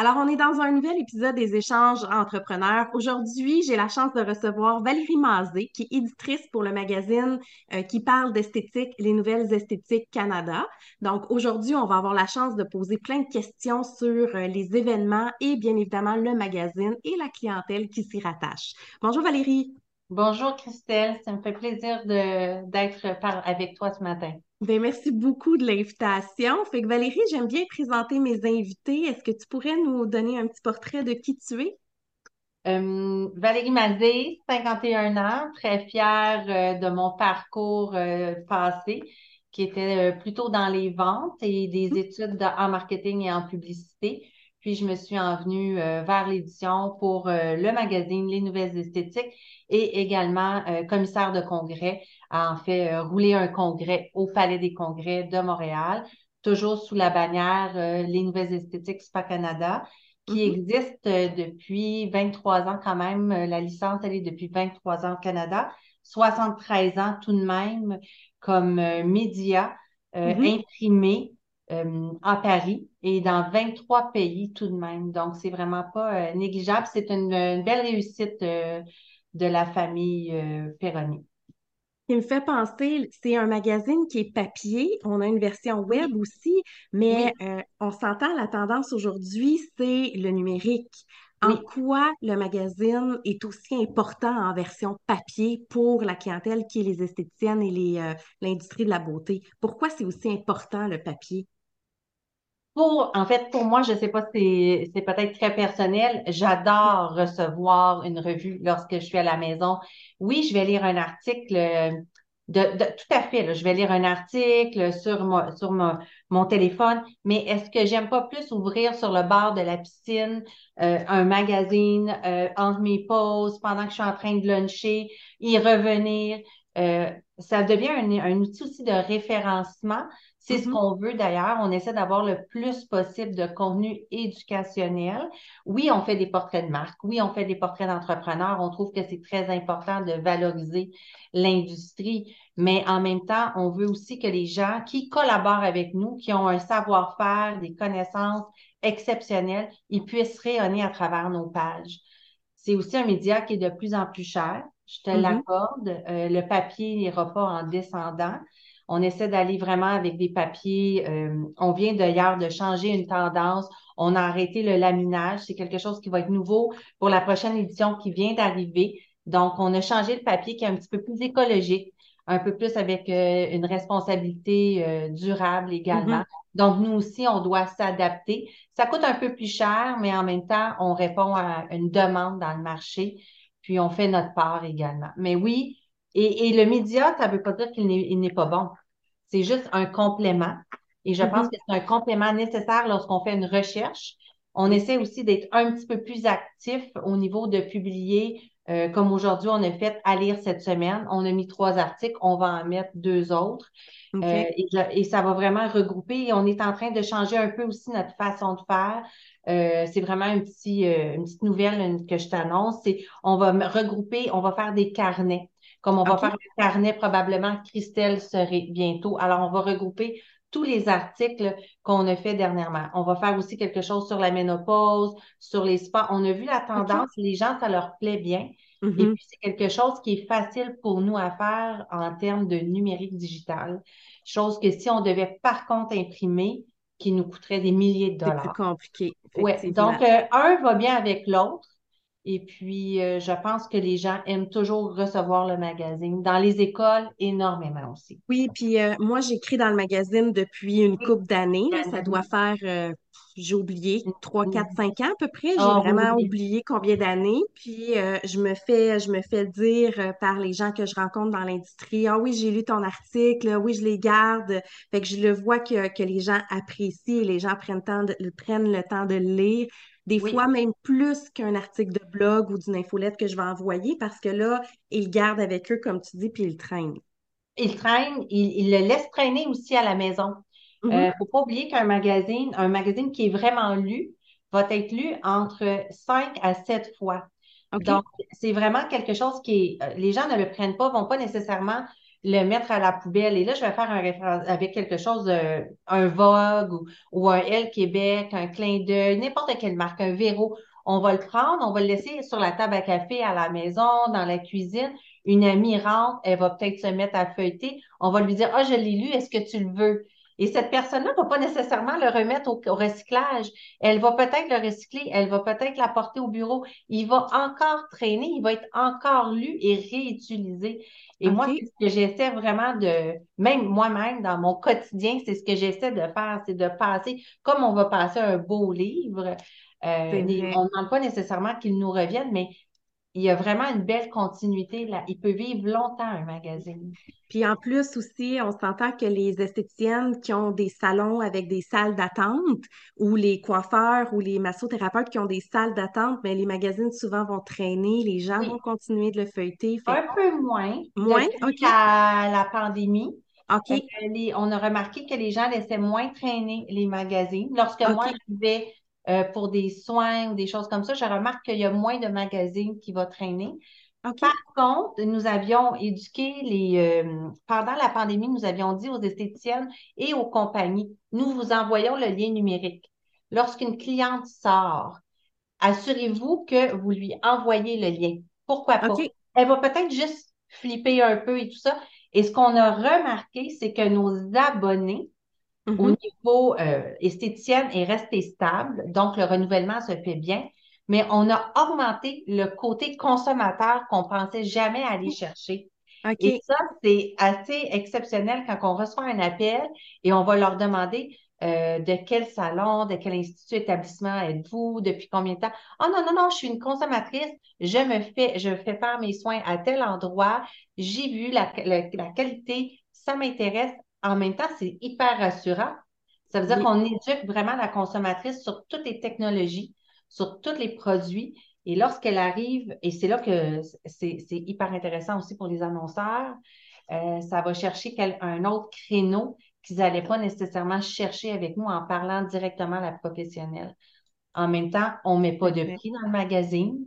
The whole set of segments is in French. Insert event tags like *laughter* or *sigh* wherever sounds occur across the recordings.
Alors, on est dans un nouvel épisode des échanges entrepreneurs. Aujourd'hui, j'ai la chance de recevoir Valérie Mazé, qui est éditrice pour le magazine euh, qui parle d'esthétique, les nouvelles esthétiques Canada. Donc, aujourd'hui, on va avoir la chance de poser plein de questions sur euh, les événements et bien évidemment le magazine et la clientèle qui s'y rattache. Bonjour Valérie. Bonjour Christelle, ça me fait plaisir d'être avec toi ce matin. Bien, merci beaucoup de l'invitation. Fait que Valérie, j'aime bien présenter mes invités. Est-ce que tu pourrais nous donner un petit portrait de qui tu es? Euh, Valérie Mazé, 51 ans, très fière euh, de mon parcours euh, passé, qui était plutôt dans les ventes et des mmh. études en marketing et en publicité. Puis je me suis envenue vers l'édition pour le magazine Les Nouvelles Esthétiques et également commissaire de congrès a en fait euh, roulé un congrès au Palais des Congrès de Montréal, toujours sous la bannière euh, Les Nouvelles Esthétiques Spa Canada, qui mm-hmm. existe euh, depuis 23 ans quand même. La licence, elle est depuis 23 ans au Canada, 73 ans tout de même comme média mm-hmm. imprimé à Paris et dans 23 pays tout de même. Donc, c'est vraiment pas négligeable. C'est une, belle réussite de la famille Perroni qui me fait penser, c'est un magazine qui est papier. On a une version web aussi, mais euh, on s'entend, la tendance aujourd'hui, c'est le numérique. En quoi le magazine est aussi important en version papier pour la clientèle qui est les esthéticiennes et euh, l'industrie de la beauté? Pourquoi c'est aussi important le papier? Pour, en fait, pour moi, je ne sais pas c'est peut-être très personnel, j'adore recevoir une revue lorsque je suis à la maison. Oui, je vais lire un article euh, de, tout à fait, je vais lire un article sur, mon, sur mon, téléphone, mais est-ce que j'aime pas plus ouvrir sur le bord de la piscine euh, un magazine euh, entre mes pauses, pendant que je suis en train de luncher, y revenir? ça devient un, un, outil aussi de référencement. C'est ce mm-hmm. qu'on veut d'ailleurs. On essaie d'avoir le plus possible de contenu éducationnel. Oui, on fait des portraits de marque. Oui, on fait des portraits d'entrepreneurs. On trouve que c'est très important de valoriser l'industrie. Mais en même temps, on veut aussi que les gens qui collaborent avec nous, qui ont un savoir-faire, des connaissances exceptionnelles, ils puissent rayonner à travers nos pages. C'est aussi un média qui est de plus en plus cher. Je te mm-hmm. l'accorde. Euh, le papier n'ira pas en descendant. On essaie d'aller vraiment avec des papiers. Euh, on vient d'ailleurs de changer une tendance. On a arrêté le laminage. C'est quelque chose qui va être nouveau pour la prochaine édition qui vient d'arriver. Donc, on a changé le papier qui est un petit peu plus écologique, un peu plus avec euh, une responsabilité euh, durable également. Mm-hmm. Donc, nous aussi, on doit s'adapter. Ça coûte un peu plus cher, mais en même temps, on répond à une demande dans le marché, puis on fait notre part également. Mais oui, et, le média, ça ne veut pas dire qu'il n'est pas bon. C'est juste un complément. Et je pense mm-hmm. que c'est un complément nécessaire lorsqu'on fait une recherche. On essaie aussi d'être un petit peu plus actif au niveau de publier, euh, comme aujourd'hui, on a fait à lire cette semaine. On a mis trois articles, on va en mettre deux autres. Euh, et, ça va vraiment regrouper. on est en train de changer un peu aussi notre façon de faire. Euh, c'est vraiment un petit, une petite nouvelle que je t'annonce. C'est on va regrouper, on va faire des carnets. Comme on va faire le carnet, probablement, Christelle serait bientôt. Alors, on va regrouper tous les articles qu'on a fait dernièrement. On va faire aussi quelque chose sur la ménopause, sur les spas. On a vu la tendance, les gens, ça leur plaît bien. Et mm-hmm. puis, c'est quelque chose qui est facile pour nous à faire en termes de numérique digital. Chose que si on devait par contre imprimer, qui nous coûterait des milliers de dollars. C'est plus compliqué. Oui. Donc, euh, un va bien avec l'autre. Et puis, euh, je pense que les gens aiment toujours recevoir le magazine. Dans les écoles, énormément aussi. Oui, puis euh, moi, j'écris dans le magazine depuis une couple d'années. Ça doit faire, euh, j'ai oublié, 3, 4, 5 ans à peu près. J'ai ah, vraiment oublié combien d'années. Puis, je me fais je me fais dire par les gens que je rencontre dans l'industrie, « Ah oui, j'ai lu ton article, oui, je les garde. » Fait que je le vois que, que les gens apprécient et les gens prennent, temps prennent le temps de le lire. Des fois, même plus qu'un article de blog ou d'une infolette que je vais envoyer parce que là, ils gardent avec eux, comme tu dis, puis ils traînent. Ils traînent, ils, le laissent traîner aussi à la maison. Il ne mm-hmm. euh, faut pas oublier qu'un magazine, un magazine qui est vraiment lu, va être lu entre 5 à 7 fois. Donc, c'est vraiment quelque chose qui est, euh, les gens ne le prennent pas, vont pas nécessairement le mettre à la poubelle. Et là, je vais faire un référence avec quelque chose, un Vogue ou, un L Québec, un clin d'œil, n'importe quelle marque, un Véro. On va le prendre, on va le laisser sur la table à café à la maison, dans la cuisine. Une amie rentre, elle va peut-être se mettre à feuilleter. On va lui dire, ah, je l'ai lu, est-ce que tu le veux? Et cette personne-là ne va pas nécessairement le remettre au, recyclage. Elle va peut-être le recycler, elle va peut-être l'apporter au bureau. Il va encore traîner, il va être encore lu et réutilisé. Et moi, c'est ce que j'essaie vraiment de, même moi-même, dans mon quotidien, c'est ce que j'essaie de faire, c'est de passer, comme on va passer un beau livre, euh, on ne demande pas nécessairement qu'il nous revienne, mais il y a vraiment une belle continuité là. Il peut vivre longtemps, un magazine. Puis en plus aussi, on s'entend que les esthéticiennes qui ont des salons avec des salles d'attente ou les coiffeurs ou les massothérapeutes qui ont des salles d'attente, mais les magazines souvent vont traîner, les gens vont continuer de le feuilleter. Un peu moins. Moins, OK. la pandémie. OK. Euh, on a remarqué que les gens laissaient moins traîner les magazines. Lorsque moi, je vais euh, pour des soins ou des choses comme ça, je remarque qu'il y a moins de magazines qui vont traîner. Par contre, nous avions éduqué les. Euh, pendant la pandémie, nous avions dit aux esthéticiennes et aux compagnies, nous vous envoyons le lien numérique. Lorsqu'une cliente sort, assurez-vous que vous lui envoyez le lien. Pourquoi pas? Elle va peut-être juste flipper un peu et tout ça. Et ce qu'on a remarqué, c'est que nos abonnés au mm-hmm. niveau euh, esthéticienne est resté stable, donc le renouvellement se fait bien, mais on a augmenté le côté consommateur qu'on pensait jamais aller chercher. Et ça, c'est assez exceptionnel quand on reçoit un appel et on va leur demander euh, de quel salon, de quel institut, établissement êtes-vous, depuis combien de temps. Oh non, non, non, je suis une consommatrice, je me fais, je fais faire mes soins à tel endroit, j'ai vu la, la qualité, ça m'intéresse, en même temps, c'est hyper rassurant. Ça veut dire qu'on éduque vraiment la consommatrice sur toutes les technologies, sur tous les produits. Et lorsqu'elle arrive, et c'est là que c'est hyper intéressant aussi pour les annonceurs, euh, ça va chercher un autre créneau qu'ils n'allaient pas nécessairement chercher avec nous en parlant directement à la professionnelle. En même temps, on ne met pas de prix dans le magazine.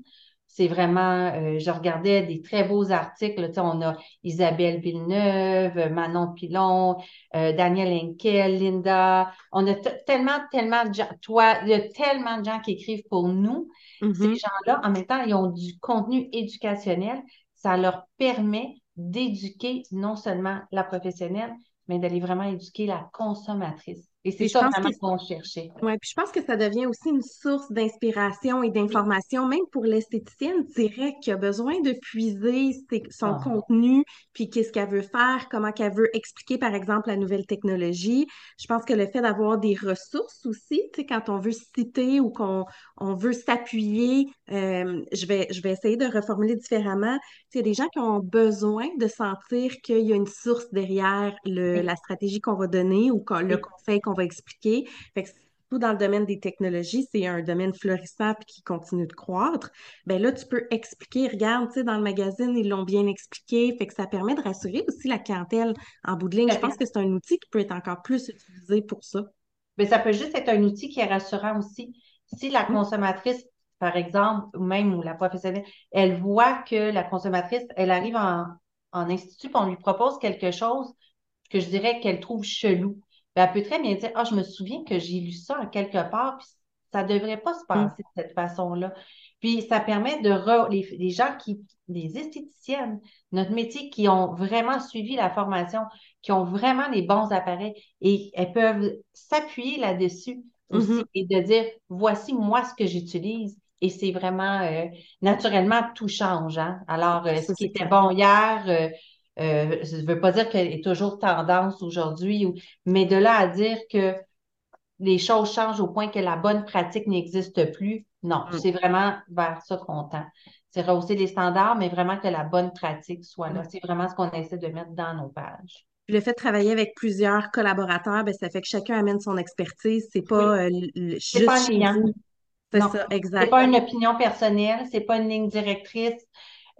C'est vraiment, euh, je regardais des très beaux articles. Tu sais, on a Isabelle Villeneuve, Manon Pilon, euh, Daniel Henkel, Linda. On a tellement, tellement de gens. Toi, il y a tellement de gens qui écrivent pour nous. Ces mm-hmm. gens-là, en même temps, ils ont du contenu éducationnel. Ça leur permet d'éduquer non seulement la professionnelle, mais d'aller vraiment éduquer la consommatrice. Et c'est ça vraiment qu'on cherchait. Oui, puis je pense que ça devient aussi une source d'inspiration et d'information, même pour l'esthéticienne direct qui a besoin de puiser son ah. contenu, puis qu'est-ce qu'elle veut faire, comment qu'elle veut expliquer, par exemple, la nouvelle technologie. Je pense que le fait d'avoir des ressources aussi, tu sais, quand on veut citer ou qu'on on veut s'appuyer, euh, je, vais, je vais essayer de reformuler différemment. Tu sais, il y a des gens qui ont besoin de sentir qu'il y a une source derrière le, la stratégie qu'on va donner ou le conseil qu'on on va expliquer. Fait que tout dans le domaine des technologies, c'est un domaine florissant qui continue de croître. Ben là, tu peux expliquer, regarde, tu sais, dans le magazine, ils l'ont bien expliqué. Fait que ça permet de rassurer aussi la clientèle en bout de ligne. Je pense que c'est un outil qui peut être encore plus utilisé pour ça. Mais ça peut juste être un outil qui est rassurant aussi. Si la mmh. consommatrice, par exemple, ou même ou la professionnelle, elle voit que la consommatrice, elle arrive en, en institut, on lui propose quelque chose que je dirais qu'elle trouve chelou ben, elle peut très bien dire Ah, je me souviens que j'ai lu ça en quelque part, puis ça ne devrait pas se passer de cette façon-là. Puis ça permet de les, gens qui, les esthéticiennes, notre métier, qui ont vraiment suivi la formation, qui ont vraiment les bons appareils et elles peuvent s'appuyer là-dessus aussi mm-hmm. et de dire voici moi ce que j'utilise. Et c'est vraiment euh, naturellement tout change. Hein. Alors, euh, ce qui était bon hier, euh, euh, ça ne veut pas dire qu'elle est toujours tendance aujourd'hui, mais de là à dire que les choses changent au point que la bonne pratique n'existe plus, non, mm. c'est vraiment vers ça qu'on tend. C'est rehausser les standards, mais vraiment que la bonne pratique soit là. Mm. C'est vraiment ce qu'on essaie de mettre dans nos pages. le fait de travailler avec plusieurs collaborateurs, ben, ça fait que chacun amène son expertise. C'est pas euh, juste pas C'est ça, exact. C'est pas une opinion personnelle, c'est pas une ligne directrice.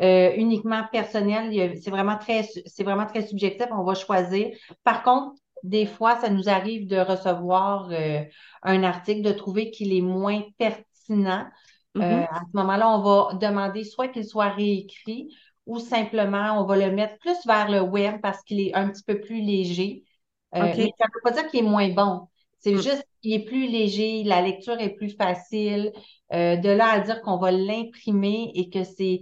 Euh, uniquement personnel. C'est vraiment très, c'est vraiment très subjectif. On va choisir. Par contre, des fois, ça nous arrive de recevoir euh, un article, de trouver qu'il est moins pertinent. Euh, mm-hmm. à ce moment-là, on va demander soit qu'il soit réécrit ou simplement on va le mettre plus vers le web parce qu'il est un petit peu plus léger. Mais ça ne veut pas dire qu'il est moins bon. C'est mm. juste qu'il est plus léger, la lecture est plus facile. Euh, de là à dire qu'on va l'imprimer et que c'est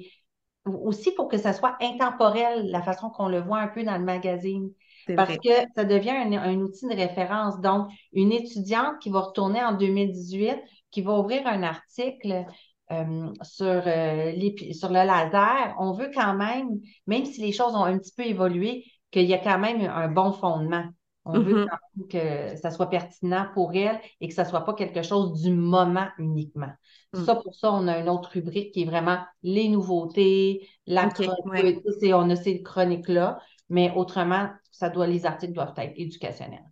aussi pour que ça soit intemporel, la façon qu'on le voit un peu dans le magazine. Parce que ça devient un, outil de référence. Donc, une étudiante qui va retourner en 2018, qui va ouvrir un article euh, sur, euh, sur le laser, on veut quand même, même si les choses ont un petit peu évolué, qu'il y a quand même un bon fondement. On veut mm-hmm. que ça soit pertinent pour elle et que ça ne soit pas quelque chose du moment uniquement. Mm. Ça, pour ça, on a une autre rubrique qui est vraiment les nouveautés, la chronique, on a ces chroniques-là, mais autrement, ça doit, les articles doivent être éducationnels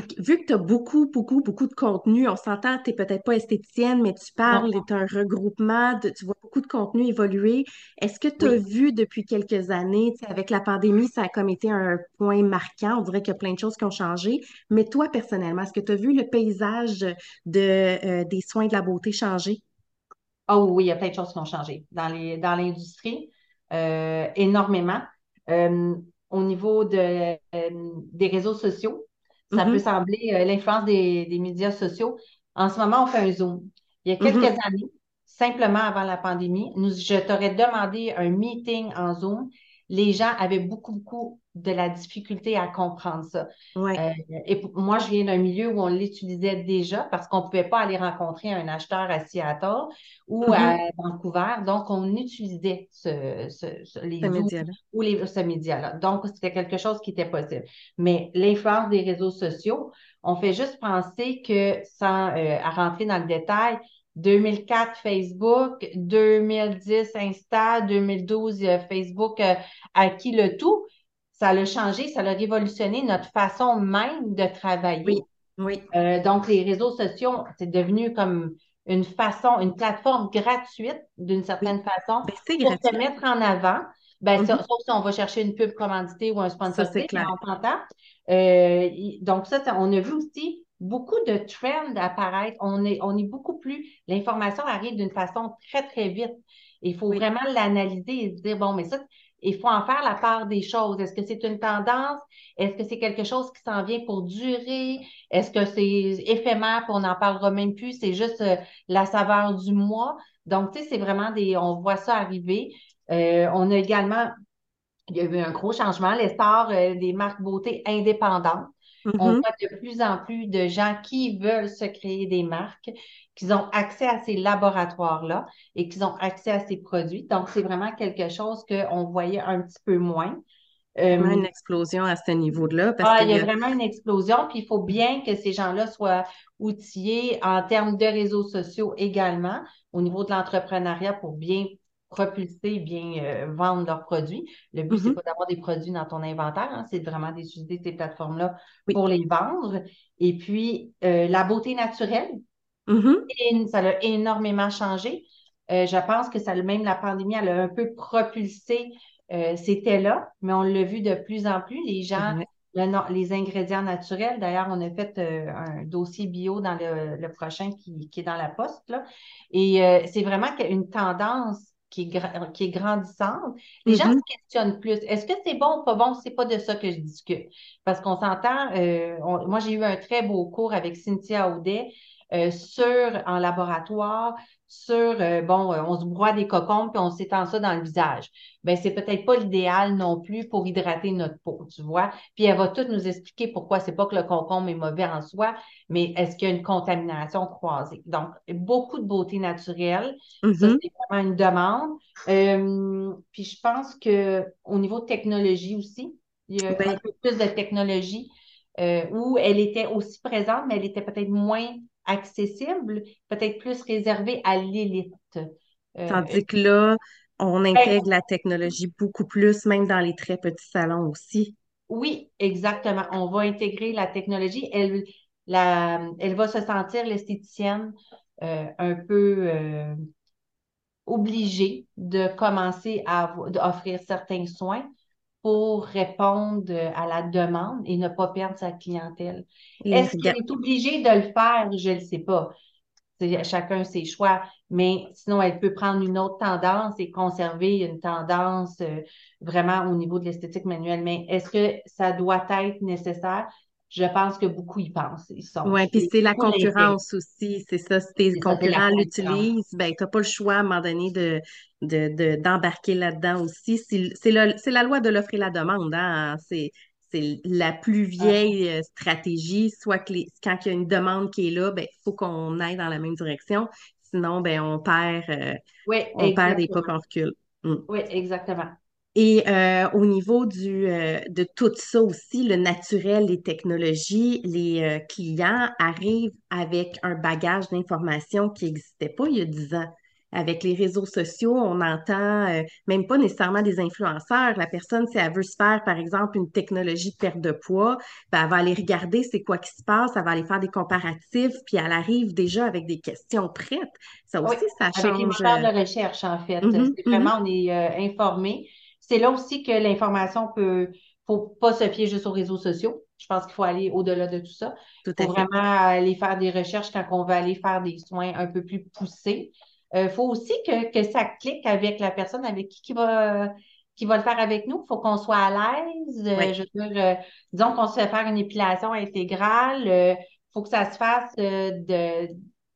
vu que tu as beaucoup, beaucoup, beaucoup de contenu, on s'entend, tu n'es peut-être pas esthéticienne, mais tu parles, tu un regroupement, tu vois beaucoup de contenu évoluer. Est-ce que tu as vu depuis quelques années, avec la pandémie, ça a comme été un point marquant, on dirait qu'il y a plein de choses qui ont changé, mais toi, personnellement, est-ce que tu as vu le paysage de, euh, des soins de la beauté changer? Oh oui, il y a plein de choses qui ont changé dans les, dans l'industrie, euh, énormément. Euh, au niveau de, des réseaux sociaux, ça peut mm-hmm. sembler euh, l'influence des, médias sociaux. En ce moment, on fait un Zoom. Il y a quelques mm-hmm. années, simplement avant la pandémie, nous, je t'aurais demandé un meeting en Zoom les gens avaient beaucoup, beaucoup de la difficulté à comprendre ça. Euh, et moi, je viens d'un milieu où on l'utilisait déjà parce qu'on ne pouvait pas aller rencontrer un acheteur à Seattle ou à mm-hmm. Vancouver. Donc, on utilisait ce, ce, les ou les, ce média-là. Donc, c'était quelque chose qui était possible. Mais l'influence des réseaux sociaux, on fait juste penser que, sans euh, rentrer dans le détail, 2004 Facebook, 2010 Insta, 2012 euh, Facebook euh, acquis le tout. Ça l'a changé, ça l'a révolutionné notre façon même de travailler. Oui. oui. Euh, donc, les réseaux sociaux, c'est devenu comme une façon, une plateforme gratuite d'une certaine façon ben, pour se mettre en avant. Ben, mm-hmm. Sauf si on va chercher une pub commanditée ou un sponsor, on s'entend. donc, ça, on a vu aussi beaucoup de trends apparaissent. On est, on est beaucoup plus, l'information arrive d'une façon très, très vite. Il faut vraiment l'analyser et se dire, bon, mais ça, il faut en faire la part des choses. Est-ce que c'est une tendance? Est-ce que c'est quelque chose qui s'en vient pour durer? Est-ce que c'est éphémère, puis on n'en parlera même plus? C'est juste euh, la saveur du mois. Donc, tu sais, c'est vraiment des, on voit ça arriver. Euh, on a également, il y a eu un gros changement, l'essor euh, des marques beauté indépendantes. On mm-hmm. voit de plus en plus de gens qui veulent se créer des marques, qui ont accès à ces laboratoires-là et qui ont accès à ces produits. Donc, c'est vraiment quelque chose qu'on voyait un petit peu moins. Euh, vraiment une explosion à ce niveau-là. Ah, il y a vraiment une explosion, puis il faut bien que ces gens-là soient outillés en termes de réseaux sociaux également, au niveau de l'entrepreneuriat pour bien propulser, bien euh, vendre leurs produits. Le but, c'est mm-hmm. pas d'avoir des produits dans ton inventaire, hein, c'est vraiment d'utiliser ces plateformes-là pour les vendre. Et puis, euh, la beauté naturelle, mm-hmm. ça a énormément changé. Euh, je pense que ça, même la pandémie, elle a un peu propulsé c'était là, mais on l'a vu de plus en plus. Les gens, les ingrédients naturels, d'ailleurs, on a fait un dossier bio dans le, prochain qui, qui, est dans la poste. Là. Et c'est vraiment une tendance qui est, qui est grandissante, les gens mm-hmm. se questionnent plus. Est-ce que c'est bon ou pas bon? C'est pas de ça que je discute. Parce qu'on s'entend, euh, moi, j'ai eu un très beau cours avec Cynthia Audet euh, sur, en laboratoire, sur, euh, bon, euh, on se broie des cocons puis on s'étend ça dans le visage. Ben, c'est peut-être pas l'idéal non plus pour hydrater notre peau, tu vois. Puis elle va tout nous expliquer pourquoi c'est pas que le concombre est mauvais en soi, mais est-ce qu'il y a une contamination croisée? Donc, beaucoup de beauté naturelle. Ça, mm-hmm. c'est vraiment une demande. Euh, puis je pense que au niveau technologie aussi, il y a ben un peu plus de technologie où elle était aussi présente, mais elle était peut-être moins accessible, peut-être plus réservé à l'élite. Euh, Tandis que là, on ben, intègre la technologie beaucoup plus, même dans les très petits salons aussi. Oui, exactement. On va intégrer la technologie. Elle, la, elle va se sentir, l'esthéticienne, euh, un peu euh, obligée de commencer à offrir certains soins pour répondre à la demande et ne pas perdre sa clientèle. Est-ce qu'elle est obligée de le faire? Je ne le sais pas. chacun ses choix, mais sinon, elle peut prendre une autre tendance et conserver une tendance euh, vraiment au niveau de l'esthétique manuelle. Mais est-ce que ça doit être nécessaire? Je pense que beaucoup y pensent. Oui, puis c'est la concurrence aussi. C'est ça, si tes concurrents l'utilisent, ben, tu n'as pas le choix à un moment donné de, d'embarquer là-dedans aussi. C'est la loi de l'offre et la demande. Hein? C'est la plus vieille euh, stratégie, soit que quand il y a une demande qui est là, il ben, faut qu'on aille dans la même direction. Sinon, ben, on perd, euh, on perd des pas qu'on recule. Mm. Oui, exactement. Et euh, au niveau du, de tout ça aussi, le naturel, les technologies, les clients arrivent avec un bagage d'informations qui n'existait pas il y a dix ans avec les réseaux sociaux, on entend euh, même pas nécessairement des influenceurs. La personne, si elle veut se faire, par exemple, une technologie de perte de poids, ben, elle va aller regarder c'est quoi qui se passe, elle va aller faire des comparatifs, puis elle arrive déjà avec des questions prêtes. Ça aussi, ça change. Avec les moteurs de recherche, en fait. Mm-hmm, c'est vraiment, mm-hmm. on est euh, informé. C'est là aussi que l'information peut faut pas se fier juste aux réseaux sociaux. Je pense qu'il faut aller au-delà de tout ça. Il faut vraiment aller faire des recherches quand on va aller faire des soins un peu plus poussés. Il euh, faut aussi que, ça clique avec la personne avec qui, qui va qui va le faire avec nous. Il faut qu'on soit à l'aise. Euh, je veux dire, euh, disons qu'on se fait faire une épilation intégrale. Il faut que ça se fasse de.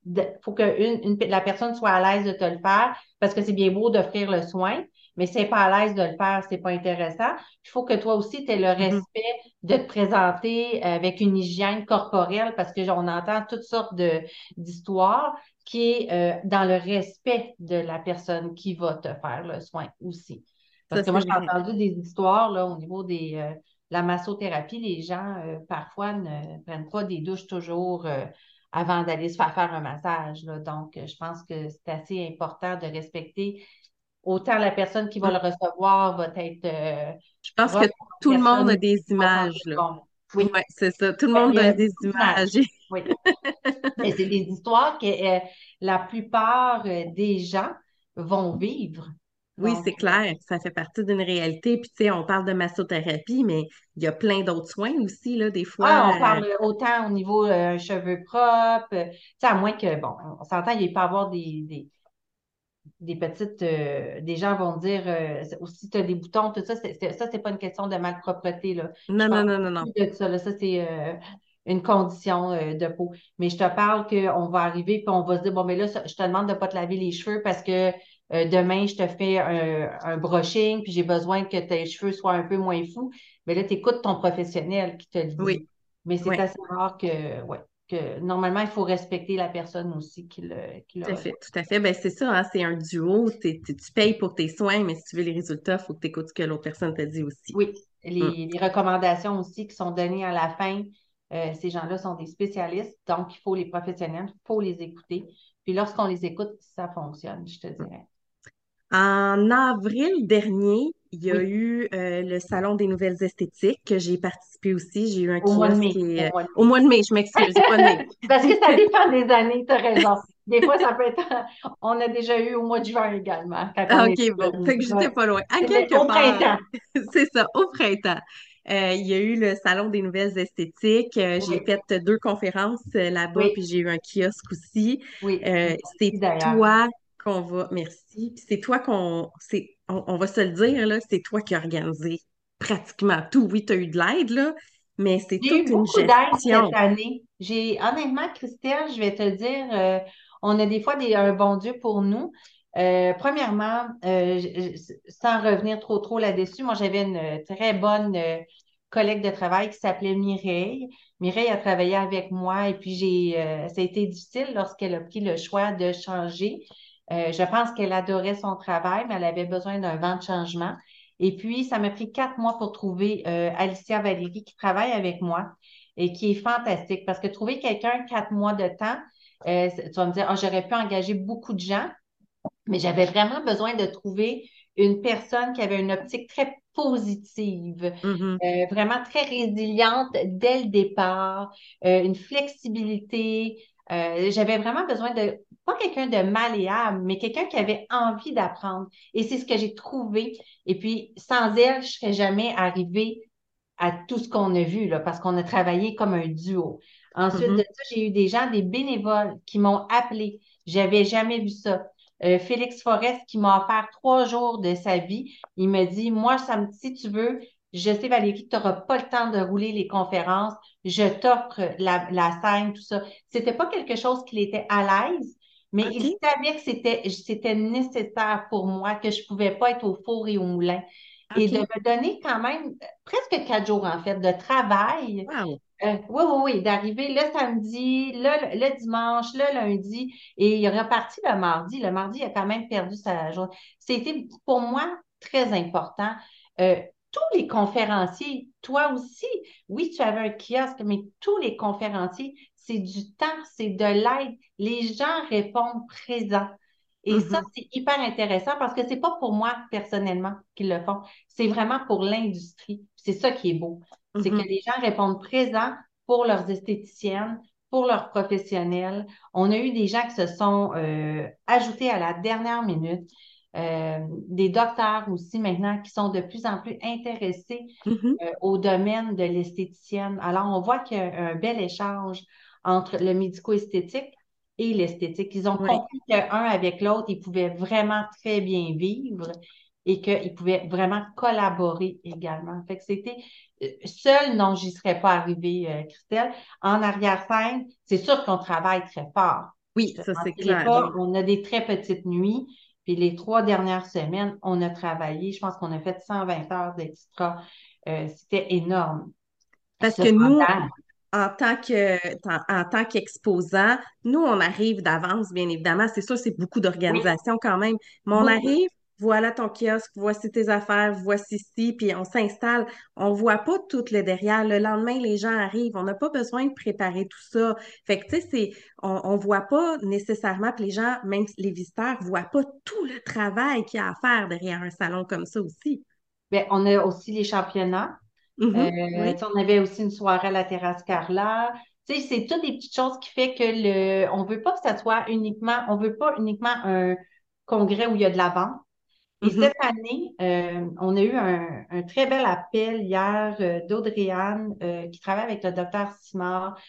Il faut que une, la personne soit à l'aise de te le faire parce que c'est bien beau d'offrir le soin, mais si n'est pas à l'aise de le faire, c'est pas intéressant. Il faut que toi aussi, tu aies le mm-hmm. respect de te présenter avec une hygiène corporelle parce que on entend toutes sortes d'histoires qui est euh, dans le respect de la personne qui va te faire le soin aussi. Parce que moi, j'ai entendu des histoires là, au niveau de euh, la massothérapie. Les gens, euh, parfois, ne prennent pas des douches toujours avant d'aller se faire faire un massage. Donc, je pense que c'est assez important de respecter autant la personne qui va le recevoir va être. je pense que tout le monde a des images. Là. Oui, c'est ça. Tout le monde a des images. *laughs* Oui. Mais c'est des histoires que euh, la plupart euh, des gens vont vivre. Oui, c'est clair, ça fait partie d'une réalité. Puis, tu sais, on parle de massothérapie, mais il y a plein d'autres soins aussi, là, des fois. Ah, on parle autant au niveau euh, cheveux propres, tu sais, à moins que, bon, on s'entend, il peut y avoir des, des, petites, des gens vont dire, aussi, tu as des boutons, tout ça, c'est, ça, c'est pas une question de malpropreté, là. Non, non, non, non, non, ça, ça c'est une condition euh, de peau. Mais je te parle qu'on va arriver puis on va se dire, bon, mais là, je te demande de ne pas te laver les cheveux parce que euh, demain, je te fais un, brushing puis j'ai besoin que tes cheveux soient un peu moins fous. Mais là, tu écoutes ton professionnel qui te le dit. Oui. Mais c'est assez rare que, ouais, que normalement, il faut respecter la personne aussi qui le, qui Tout à fait, tout à fait. Ben, c'est ça, hein, c'est un duo. tu payes pour tes soins, mais si tu veux les résultats, il faut que tu écoutes ce que l'autre personne te dit aussi. Oui, les, mm. les recommandations aussi qui sont données à la fin. Euh, ces gens-là sont des spécialistes, donc il faut les professionnels, il faut les écouter. Puis lorsqu'on les écoute, ça fonctionne, je te dirais. En avril dernier, il y a eu euh, le Salon des nouvelles esthétiques que j'ai participé aussi. J'ai eu un au mois de mai. Euh, au, mois de mai. je m'excuse, pas de mai. *laughs* Parce que ça dépend des années, tu as raison. Des fois, ça peut être. On a déjà eu au mois de juin également. Ah, OK, bon. Fait que j'étais pas loin. À quelque au printemps. *laughs* C'est ça, au printemps. Euh, il y a eu le Salon des nouvelles esthétiques. Euh, j'ai fait deux conférences euh, là-bas, puis j'ai eu un kiosque aussi. Oui. c'est toi qu'on va. Merci. c'est toi qu'on. On, on, va se le dire, là, c'est toi qui as organisé pratiquement tout. Oui, tu as eu de l'aide, là, mais c'est toute une gestion. cette année. J'ai, honnêtement, Christelle, je vais te dire, on a des fois des, un bon Dieu pour nous. premièrement, sans revenir trop trop là-dessus, moi j'avais une très bonne collègue de travail qui s'appelait Mireille. Mireille a travaillé avec moi et puis j'ai, euh, ça a été difficile lorsqu'elle a pris le choix de changer. Euh, je pense qu'elle adorait son travail, mais elle avait besoin d'un vent de changement. Et puis, ça m'a pris quatre mois pour trouver euh, Alicia Valérie qui travaille avec moi et qui est fantastique parce que trouver quelqu'un quatre mois de temps, tu vas me dire, oh, j'aurais pu engager beaucoup de gens, mais j'avais vraiment besoin de trouver une personne qui avait une optique très positive, mm-hmm. euh, vraiment très résiliente dès le départ, euh, une flexibilité. Euh, j'avais vraiment besoin de, pas quelqu'un de malléable, mais quelqu'un qui avait envie d'apprendre. Et c'est ce que j'ai trouvé. Et puis, sans elle, je ne serais jamais arrivée à tout ce qu'on a vu, là, parce qu'on a travaillé comme un duo. Ensuite de ça, j'ai eu des gens, des bénévoles qui m'ont appelé. J'avais jamais vu ça. Euh, Félix Forest qui m'a offert trois jours de sa vie. Il me dit, moi, ça me, si tu veux, je sais, Valérie, que tu n'auras pas le temps de rouler les conférences. Je t'offre la, la, scène, tout ça. C'était pas quelque chose qu'il était à l'aise, mais il savait que c'était, c'était nécessaire pour moi, que je pouvais pas être au four et au moulin. Et de me donner quand même presque quatre jours, en fait, de travail. Euh, oui, oui, oui, d'arriver le samedi, le, le, dimanche, le lundi, et il est reparti le mardi. Le mardi, il a quand même perdu sa journée. C'était pour moi très important. Euh, tous les conférenciers, toi aussi, oui, tu avais un kiosque, mais tous les conférenciers, c'est du temps, c'est de l'aide. Les gens répondent présents. Et ça, mm-hmm. c'est hyper intéressant parce que c'est pas pour moi personnellement qu'ils le font, c'est vraiment pour l'industrie. C'est ça qui est beau. C'est que mm-hmm. les gens répondent présents pour leurs esthéticiennes, pour leurs professionnels. On a eu des gens qui se sont euh, ajoutés à la dernière minute. Euh, des docteurs aussi maintenant qui sont de plus en plus intéressés mm-hmm. euh, au domaine de l'esthéticienne. Alors, on voit qu'il y a un bel échange entre le médico-esthétique et l'esthétique. Ils ont compris qu'un avec l'autre, ils pouvaient vraiment très bien vivre et qu'ils pouvaient vraiment collaborer également. Fait que c'était euh, seul, non, j'y serais pas arrivée, euh, Christelle. En arrière-scène, c'est sûr qu'on travaille très fort. Oui, ça c'est clair. on a des très petites nuits. Puis les trois dernières semaines, on a travaillé, je pense qu'on a fait 120 heures d'extra. Euh, c'était énorme. Parce que nous, en tant que en, tant qu'exposant, nous, on arrive d'avance, bien évidemment. C'est sûr, c'est beaucoup d'organisation quand même. Mais on arrive, voilà ton kiosque, voici tes affaires, voici ci, puis on s'installe. On voit pas tout le derrière. Le lendemain, les gens arrivent. On n'a pas besoin de préparer tout ça. Fait que, tu sais, c'est, on, on voit pas nécessairement que les gens, même les visiteurs, voient pas tout le travail qu'il y a à faire derrière un salon comme ça aussi. Bien, on a aussi les championnats. Mm-hmm. Euh, on avait aussi une soirée à la terrasse Carla. C'est toutes des petites choses qui fait que le, on veut pas que ça soit uniquement, on veut pas uniquement un congrès où il y a de la vente. Et mm-hmm. cette année, euh, on a eu un, très bel appel hier euh, d'Audrey-Anne qui travaille avec le docteur Simard,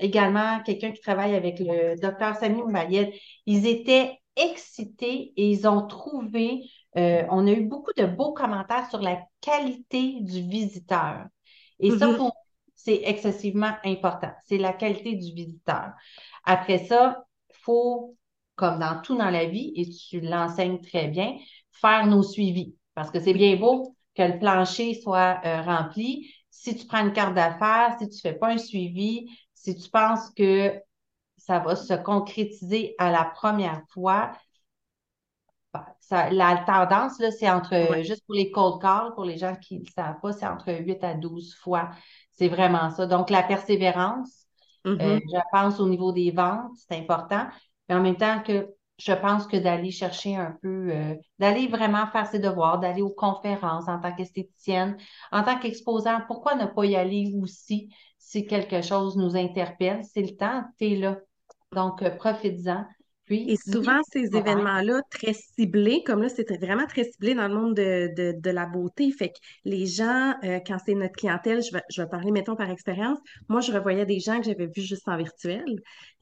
également quelqu'un qui travaille avec le docteur Samy Moumayed. Ils étaient excités et ils ont trouvé euh, on a eu beaucoup de beaux commentaires sur la qualité du visiteur. Et ça, mm-hmm. c'est excessivement important. C'est la qualité du visiteur. Après ça, il faut, comme dans tout dans la vie, et tu l'enseignes très bien, faire nos suivis. Parce que c'est bien beau que le plancher soit euh, rempli. Si tu prends une carte d'affaires, si tu ne fais pas un suivi, si tu penses que ça va se concrétiser à la première fois, la tendance, là, c'est entre, juste pour les cold calls, pour les gens qui ne savent pas, c'est entre 8 à 12 fois. C'est vraiment ça. Donc, la persévérance, euh, mm-hmm. je pense au niveau des ventes, c'est important. Mais en même temps que je pense que d'aller chercher un peu, euh, d'aller vraiment faire ses devoirs, d'aller aux conférences en tant qu'esthéticienne, en tant qu'exposant, pourquoi ne pas y aller aussi si quelque chose nous interpelle? C'est le temps, tu es là. Donc, euh, Et souvent, ces événements-là, très ciblés, comme là, c'était vraiment très ciblé dans le monde de, de, de la beauté. Fait que les gens, euh, quand c'est notre clientèle, je vais, je vais parler, mettons, par expérience, moi, je revoyais des gens que j'avais vus juste en virtuel.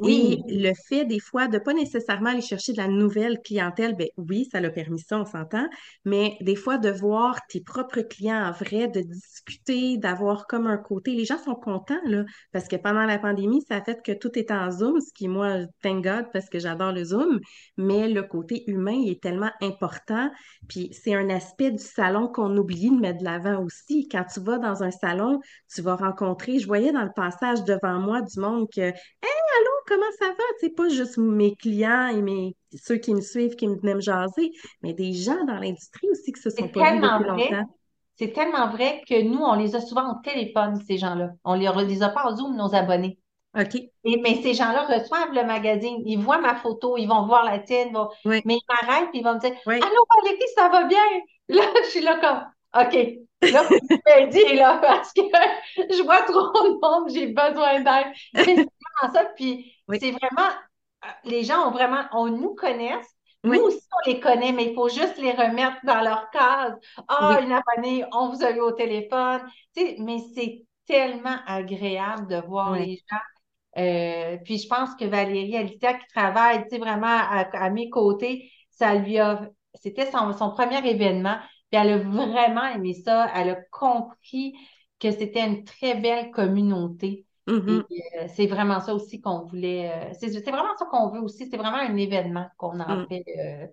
Et le fait, des fois, de pas nécessairement aller chercher de la nouvelle clientèle, ben oui, ça l'a permis ça, on s'entend, mais des fois, de voir tes propres clients en vrai, de discuter, d'avoir comme un côté, les gens sont contents, là, parce que pendant la pandémie, ça a fait que tout est en Zoom, ce qui, moi, thank God, parce que j'adore le Zoom, mais le côté humain il est tellement important. Puis c'est un aspect du salon qu'on oublie de mettre de l'avant aussi. Quand tu vas dans un salon, tu vas rencontrer, je voyais dans le passage devant moi du monde que Hey, allô, comment ça va? C'est pas juste mes clients et mes ceux qui me suivent, qui me venaient me jaser, mais des gens dans l'industrie aussi qui se sont pas vus depuis longtemps. C'est tellement vrai que nous, on les a souvent au téléphone, ces gens-là. On les, les a pas en Zoom, nos abonnés. OK. Et, mais ces gens-là reçoivent le magazine, ils voient ma photo, ils vont voir la tienne, mais ils m'arrêtent et ils vont me dire Allô, Valérie, ça va bien? *laughs* Là, je suis là comme OK. Là, vous m'aider, là, *laughs* parce que je vois trop de monde, j'ai besoin d'aide. C'est vraiment ça. Puis c'est vraiment, euh, les gens ont vraiment, on nous connaissent. Nous aussi, on les connaît, mais il faut juste les remettre dans leur case. Ah, une abonnée, on vous a eu au téléphone. Tu sais, mais c'est tellement agréable de voir les gens. Euh, puis je pense que Valérie Alicia qui travaille, tu sais, vraiment à, mes côtés, ça lui a, c'était son, son premier événement. Puis elle a vraiment aimé ça. Elle a compris que c'était une très belle communauté. Mm-hmm. Euh, c'est vraiment ça aussi qu'on voulait. Euh, c'est vraiment ça qu'on veut aussi. C'est vraiment un événement qu'on a mm. fait euh,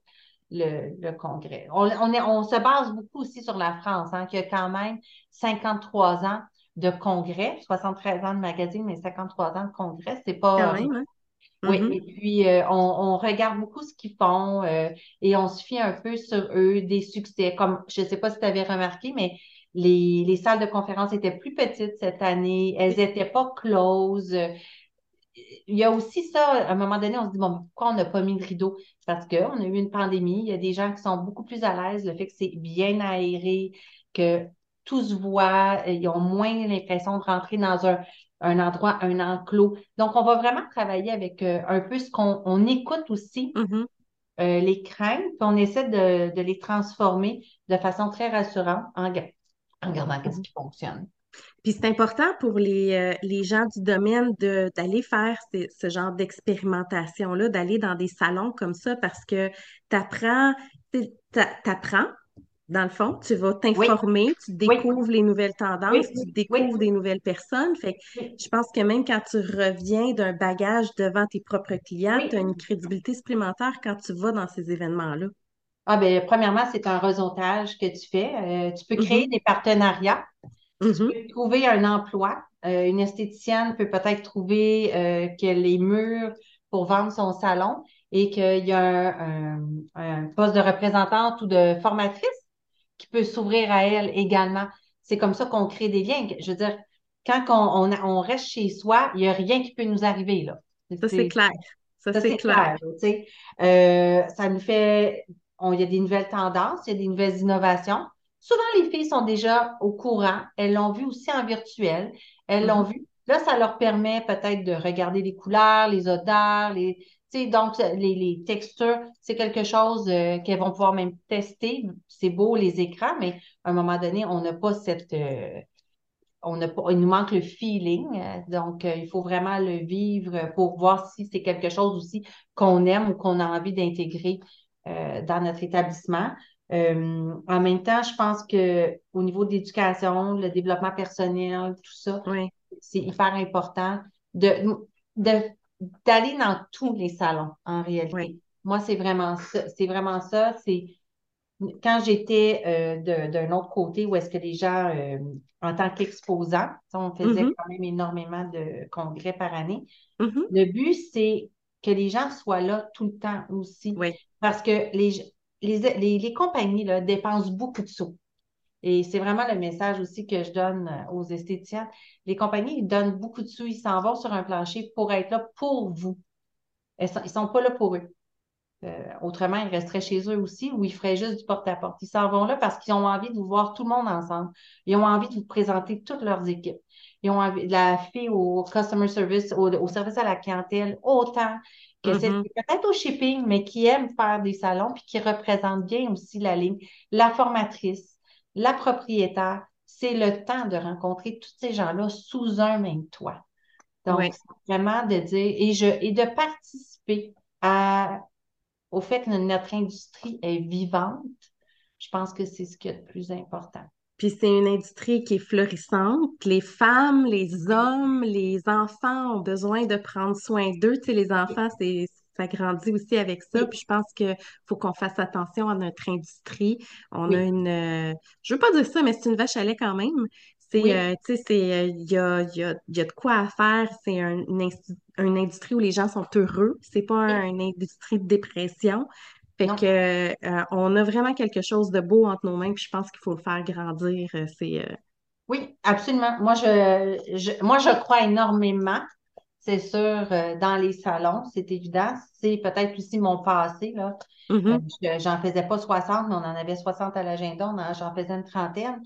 le, congrès. On, on, se base beaucoup aussi sur la France, hein, qui a quand même 53 ans de congrès, 73 ans de magazine, mais 53 ans de congrès. C'est pas. Quand même, hein. Oui, mm-hmm. et puis on, regarde beaucoup ce qu'ils font et on se fie un peu sur eux, des succès. Comme je ne sais pas si tu avais remarqué, mais les, salles de conférence étaient plus petites cette année. Elles n'étaient pas closes. Il y a aussi ça, à un moment donné, on se dit, bon, pourquoi on n'a pas mis de rideau? Parce qu'on a eu une pandémie. Il y a des gens qui sont beaucoup plus à l'aise, le fait que c'est bien aéré, que tout se voit, ils ont moins l'impression de rentrer dans un, endroit, un enclos. Donc, on va vraiment travailler avec euh, un peu ce qu'on écoute aussi. Mm-hmm. Euh, les craintes, puis on essaie de, de, les transformer de façon très rassurante en, en regardant qu'est-ce qui fonctionne. Puis c'est important pour les, euh, les, gens du domaine d'aller faire ce genre d'expérimentation-là, d'aller dans des salons comme ça parce que tu apprends, dans le fond, tu vas t'informer, tu découvres les nouvelles tendances, tu découvres des nouvelles personnes. Fait que je pense que même quand tu reviens d'un bagage devant tes propres clients, tu as une crédibilité supplémentaire quand tu vas dans ces événements-là. Ah, ben, premièrement, c'est un réseautage que tu fais. Euh, tu peux créer mm-hmm. des partenariats. Tu mm-hmm. peux trouver un emploi. Euh, une esthéticienne peut peut-être trouver euh, qu'elle est mûre pour vendre son salon et qu'il y a un, poste de représentante ou de formatrice qui peut s'ouvrir à elle également. C'est comme ça qu'on crée des liens. Je veux dire, quand on, on, reste chez soi, il n'y a rien qui peut nous arriver. Là. Ça, c'est clair. Ça, c'est clair. ça nous fait il y a des nouvelles tendances, il y a des nouvelles innovations. Souvent, les filles sont déjà au courant. Elles l'ont vu aussi en virtuel. Elles l'ont mm-hmm. vu. Là, ça leur permet peut-être de regarder les couleurs, les odeurs, les, donc les, textures. C'est quelque chose euh, qu'elles vont pouvoir même tester. C'est beau les écrans, mais à un moment donné, on n'a pas cette. Euh, on pas, il nous manque le feeling. donc, euh, il faut vraiment le vivre pour voir si c'est quelque chose aussi qu'on aime ou qu'on a envie d'intégrer euh, dans notre établissement. Euh, en même temps, je pense que au niveau de l'éducation, le développement personnel, tout ça, c'est hyper important de, d'aller dans tous les salons en réalité. Moi, c'est vraiment ça. C'est vraiment ça. C'est quand j'étais euh, d'un autre côté où est-ce que les gens, en tant qu'exposants, on faisait mm-hmm. quand même énormément de congrès par année. Mm-hmm. Le but, c'est que les gens soient là tout le temps aussi. Parce que les, les, compagnies là, dépensent beaucoup de sous. Et c'est vraiment le message aussi que je donne euh, aux esthéticiens. Les compagnies, ils donnent beaucoup de sous, ils s'en vont sur un plancher pour être là pour vous. Ils ne sont, pas là pour eux. Euh, autrement, ils resteraient chez eux aussi ou ils feraient juste du porte-à-porte. Ils s'en vont là parce qu'ils ont envie de vous voir tout le monde ensemble. Ils ont envie de vous présenter toutes leurs équipes. Ils ont envie, la fille au customer service, au, service à la clientèle, autant que c'est mm-hmm. peut-être au shipping, mais qui aime faire des salons puis qui représente bien aussi la ligne. La formatrice, la propriétaire, c'est le temps de rencontrer tous ces gens-là sous un même toit. Donc, vraiment de dire et, je, et de participer à au fait que notre industrie est vivante, je pense que c'est ce qui est le plus important. Puis c'est une industrie qui est florissante. Les femmes, les hommes, les enfants ont besoin de prendre soin d'eux. Tu sais, les enfants, c'est ça grandit aussi avec ça. Puis je pense qu'il faut qu'on fasse attention à notre industrie. On a une, euh, je veux pas dire ça, mais c'est une vache à lait quand même. C'est, euh, tu sais, c'est, euh, il y, a, y, a, y, a, de quoi à faire. C'est un, une, industrie où les gens sont heureux. C'est pas une industrie de dépression. Fait que, euh, on a vraiment quelque chose de beau entre nos mains, puis je pense qu'il faut le faire grandir. C'est, Oui, absolument. Moi, je, moi, je crois énormément, c'est sûr, dans les salons, c'est évident. C'est peut-être aussi mon passé, là. Mm-hmm. j'en faisais pas 60, mais on en avait 60 à l'agenda, j'en faisais une trentaine.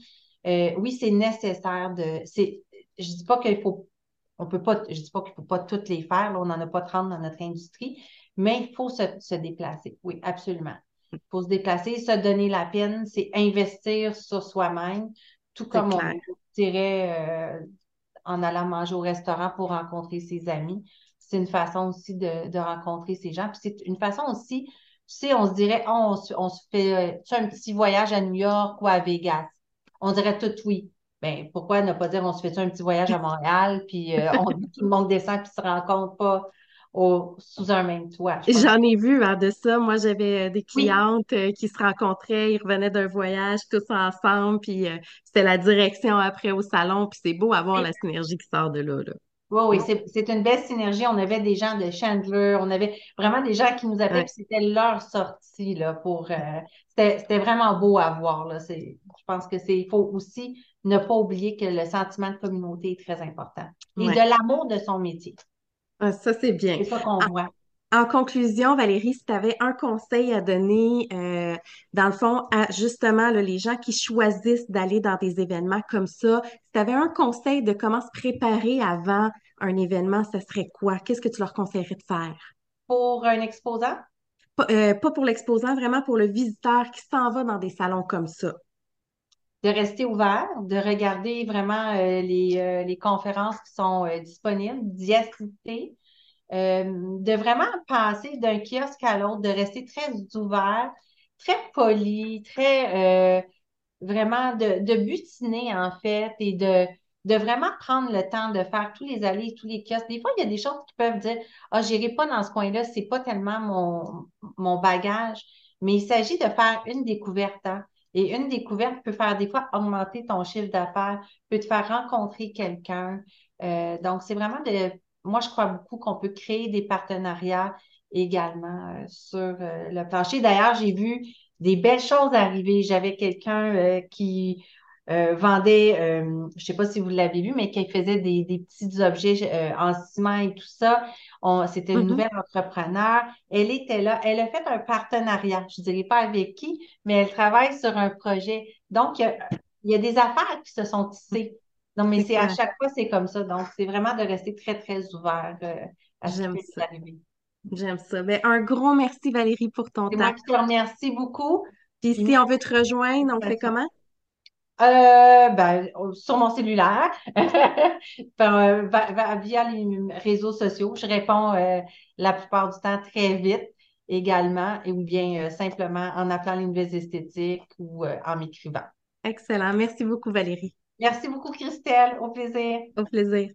Euh, oui, c'est nécessaire de. C'est, je dis pas qu'il faut. On peut pas, je dis pas qu'il ne faut pas toutes les faire, on n'en a pas 30 dans notre industrie, mais il faut se, déplacer. Oui, absolument. Il faut se déplacer, se donner la peine, c'est investir sur soi-même, tout comme on dirait euh, en allant manger au restaurant pour rencontrer ses amis. C'est une façon aussi de, rencontrer ces gens. Puis c'est une façon aussi, tu sais, on se dirait, oh, on, se fait euh, un petit voyage à New York ou à Vegas. On dirait tout oui. Ben, pourquoi ne pas dire on se fait un petit voyage à Montréal, puis euh, on, tout le monde descend puis se rencontre pas sous un même toit. J'en ai vu hein, de ça. Moi, j'avais euh, des clientes euh, qui se rencontraient, ils revenaient d'un voyage tous ensemble, puis euh, c'était la direction après au salon, puis c'est beau avoir la synergie qui sort de là. Oui, oui, c'est une belle synergie. On avait des gens de Chandler, on avait vraiment des gens qui nous appelaient, puis c'était leur sortie là, pour. c'était vraiment beau à voir. Là. Je pense que c'est. Il faut aussi ne pas oublier que le sentiment de communauté est très important. Et de l'amour de son métier. Ah, ça, c'est bien. C'est ça qu'on voit. En conclusion, Valérie, si tu avais un conseil à donner, euh, dans le fond, à justement les gens qui choisissent d'aller dans des événements comme ça, si tu avais un conseil de comment se préparer avant un événement, ce serait quoi? Qu'est-ce que tu leur conseillerais de faire? Pour un exposant? Pas, euh, pas pour l'exposant, vraiment pour le visiteur qui s'en va dans des salons comme ça de rester ouvert, de regarder vraiment euh, les, euh, les, conférences qui sont euh, disponibles, d'y assister, de vraiment passer d'un kiosque à l'autre, de rester très ouvert, très poli, très vraiment de, butiner en fait et de, vraiment prendre le temps de faire tous les allées, tous les kiosques. Des fois, il y a des choses qui peuvent dire Ah, je n'irai pas dans ce coin-là, c'est pas tellement mon, mon bagage. Mais il s'agit de faire une découverte. Hein. Et une découverte peut faire des fois augmenter ton chiffre d'affaires, peut te faire rencontrer quelqu'un. Euh, donc, c'est vraiment de. Moi, je crois beaucoup qu'on peut créer des partenariats également euh, sur euh, le plancher. D'ailleurs, j'ai vu des belles choses arriver. J'avais quelqu'un qui euh, vendait, euh, je ne sais pas si vous l'avez vu, mais qui faisait des, petits objets euh, en ciment et tout ça. C'était une mm-hmm. nouvelle entrepreneur. Elle était là. Elle a fait un partenariat. Je ne dirais pas avec qui, mais elle travaille sur un projet. Donc, il y a, des affaires qui se sont tissées. Non, mais c'est à chaque fois, c'est comme ça. Donc, c'est vraiment de rester très, très ouvert à ce qui arriver. J'aime ça. Ben, un gros merci, Valérie, pour ton temps. Moi qui te remercie beaucoup. Puis si on veut te rejoindre, on fait comment? Euh, ben, sur mon cellulaire, *laughs* euh, via les réseaux sociaux. Je réponds euh, la plupart du temps très vite également, et ou bien simplement en appelant les nouvelles esthétiques ou en m'écrivant. Excellent. Merci beaucoup, Valérie. Merci beaucoup, Christelle. Au plaisir. Au plaisir.